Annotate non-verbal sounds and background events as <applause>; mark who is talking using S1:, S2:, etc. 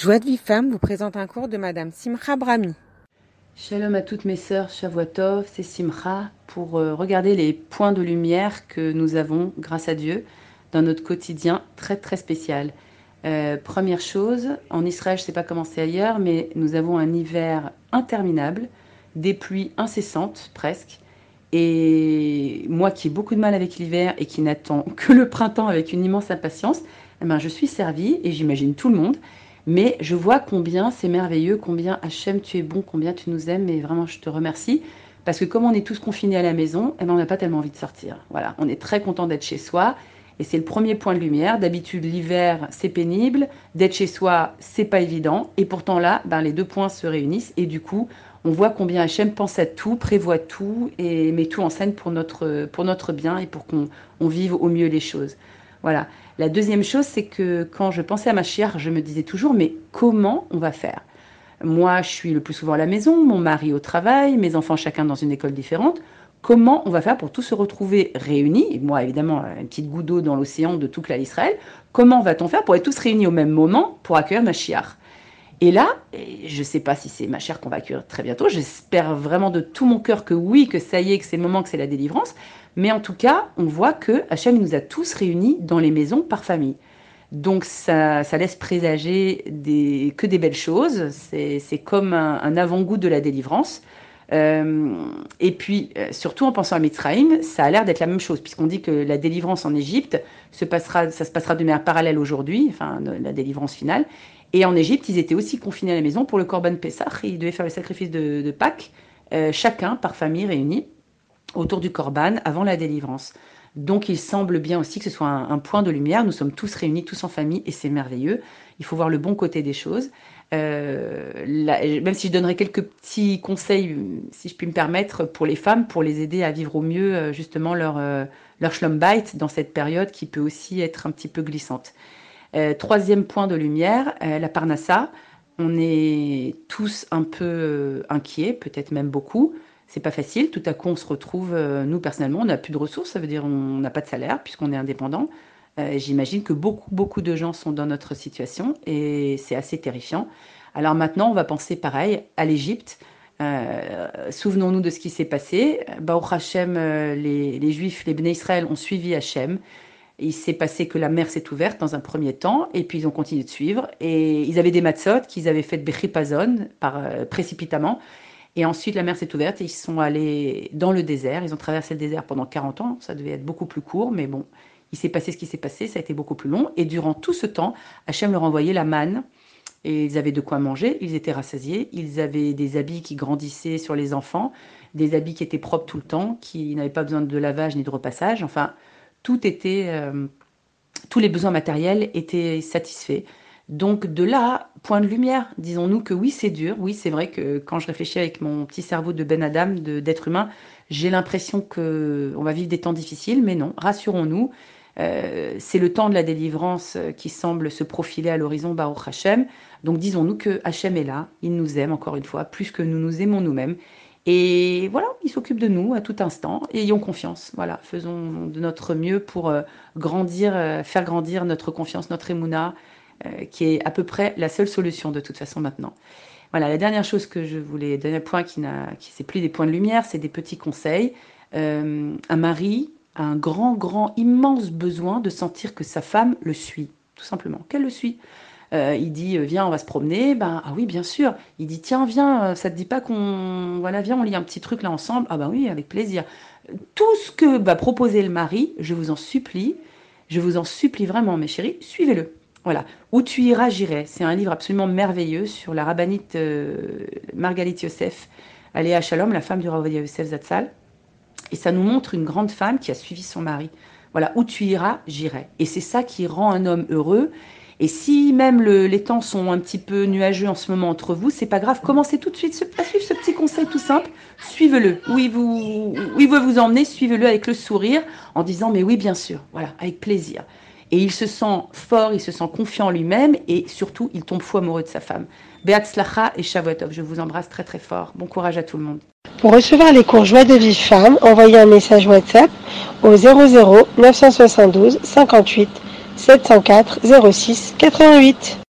S1: Joie de vie femme vous présente un cours de Madame Simcha Brami.
S2: Shalom à toutes mes sœurs, Shavuotov, c'est Simcha, pour euh, regarder les points de lumière que nous avons, grâce à Dieu, dans notre quotidien très très spécial. Euh, première chose, en Israël, je ne sais pas comment c'est ailleurs, mais nous avons un hiver interminable, des pluies incessantes presque. Et moi qui ai beaucoup de mal avec l'hiver et qui n'attends <laughs> que le printemps avec une immense impatience, eh ben, je suis servie et j'imagine tout le monde. Mais je vois combien c'est merveilleux, combien Hachem tu es bon, combien tu nous aimes, et vraiment je te remercie. Parce que comme on est tous confinés à la maison, eh ben, on n'a pas tellement envie de sortir. Voilà, on est très content d'être chez soi. Et c'est le premier point de lumière. D'habitude, l'hiver, c'est pénible. D'être chez soi, c'est pas évident. Et pourtant là, ben, les deux points se réunissent. Et du coup, on voit combien Hachem pense à tout, prévoit tout et met tout en scène pour notre, pour notre bien et pour qu'on on vive au mieux les choses. Voilà. La deuxième chose, c'est que quand je pensais à ma chère, je me disais toujours, mais comment on va faire? Moi, je suis le plus souvent à la maison, mon mari au travail, mes enfants chacun dans une école différente. Comment on va faire pour tous se retrouver réunis? Et moi, évidemment, une petite goutte d'eau dans l'océan de toute la Israël. Comment va-t-on faire pour être tous réunis au même moment pour accueillir ma chiare et là, je ne sais pas si c'est ma chère qu'on va accueillir très bientôt, j'espère vraiment de tout mon cœur que oui, que ça y est, que c'est le moment, que c'est la délivrance, mais en tout cas, on voit que Hachem nous a tous réunis dans les maisons par famille. Donc ça, laisse présager des, que des belles choses, c'est comme un, avant-goût de la délivrance. Euh, et puis, euh, surtout en pensant à Mitzrayim, ça a l'air d'être la même chose, puisqu'on dit que la délivrance en Égypte, se passera, ça se passera de manière parallèle aujourd'hui, enfin la délivrance finale. Et en Égypte, ils étaient aussi confinés à la maison pour le Korban Pessah. Ils devaient faire le sacrifice de, Pâques, euh, chacun par famille réunie autour du Korban avant la délivrance. Donc il semble bien aussi que ce soit un, point de lumière. Nous sommes tous réunis, tous en famille, et c'est merveilleux. Il faut voir le bon côté des choses. Euh, même si je donnerais quelques petits conseils, si je puis me permettre, pour les femmes, pour les aider à vivre au mieux euh, justement leur, leur schlumbite dans cette période qui peut aussi être un petit peu glissante. Euh, troisième point de lumière, euh, la Parnassa. On est tous un peu euh, inquiets, peut-être même beaucoup. C'est pas facile. Tout à coup, on se retrouve, nous personnellement, on n'a plus de ressources. Ça veut dire on n'a pas de salaire puisqu'on est indépendant. J'imagine que beaucoup, beaucoup de gens sont dans notre situation et c'est assez terrifiant. Alors maintenant, on va penser pareil à l'Égypte. Souvenons-nous de ce qui s'est passé. Baruch Hashem, les, les Juifs, les Bnei Israël ont suivi Hachem. Il s'est passé que la mer s'est ouverte dans un premier temps, et puis ils ont continué de suivre. Et ils avaient des matzot qu'ils avaient fait Bechipazon, par euh, précipitamment. Et ensuite, la mer s'est ouverte et ils sont allés dans le désert. Ils ont traversé le désert pendant 40 ans. Ça devait être beaucoup plus court, mais bon, il s'est passé ce qui s'est passé. Ça a été beaucoup plus long. Et durant tout ce temps, Hachem leur envoyait la manne. Et ils avaient de quoi manger, ils étaient rassasiés, ils avaient des habits qui grandissaient sur les enfants, des habits qui étaient propres tout le temps, qui n'avaient pas besoin de lavage ni de repassage. Enfin, tout était, euh, tous les besoins matériels étaient satisfaits. Donc de là, point de lumière, disons-nous que oui, c'est dur. Oui, c'est vrai que quand je réfléchis avec mon petit cerveau de Ben Adam, d'être humain, j'ai l'impression que on va vivre des temps difficiles, mais non, rassurons-nous. Euh, c'est le temps de la délivrance qui semble se profiler à l'horizon Baruch Hashem. Donc disons-nous que Hashem est là, il nous aime encore une fois, plus que nous nous aimons nous-mêmes. Et voilà, il s'occupe de nous à tout instant. Et ayons confiance. Voilà, faisons de notre mieux pour euh, grandir, euh, faire grandir notre confiance, notre émouna, euh, qui est à peu près la seule solution de toute façon maintenant. Voilà, la dernière chose que je voulais, donner point qui n'a, qui plus des points de lumière, c'est des petits conseils. un mari a un grand, grand, immense besoin de sentir que sa femme le suit, tout simplement, qu'elle le suit. Euh, il dit euh, viens, on va se promener. Ben ah oui, bien sûr. Il dit tiens, viens, euh, ça te dit pas qu'on voilà, viens, on lit un petit truc là ensemble? Ah ben oui, avec plaisir. Tout ce que va proposer le mari, je vous en supplie, je vous en supplie vraiment, mes chéris, suivez-le. Voilà. Où tu iras, j'irai. C'est un livre absolument merveilleux sur la rabbinite Margalit Yosef, Aléa Shalom, la femme du Rav Yosef Zatzal. Et ça nous montre une grande femme qui a suivi son mari. Voilà, où tu iras, j'irai. Et c'est ça qui rend un homme heureux et si même les temps sont un petit peu nuageux en ce moment entre vous, c'est pas grave. Commencez tout de suite à suivre ce petit conseil tout simple. Suivez-le. Où il vous, veut vous emmener, suivez-le avec le sourire en disant mais oui, bien sûr. Voilà, avec plaisir. Et il se sent fort, il se sent confiant en lui-même et surtout, il tombe fou amoureux de sa femme. Beatzlacha et Shavuotov, je vous embrasse très très fort. Bon courage à tout le monde.
S1: Pour recevoir les cours Joie de vie femme, envoyez un message WhatsApp au 00 972 58 704 06 88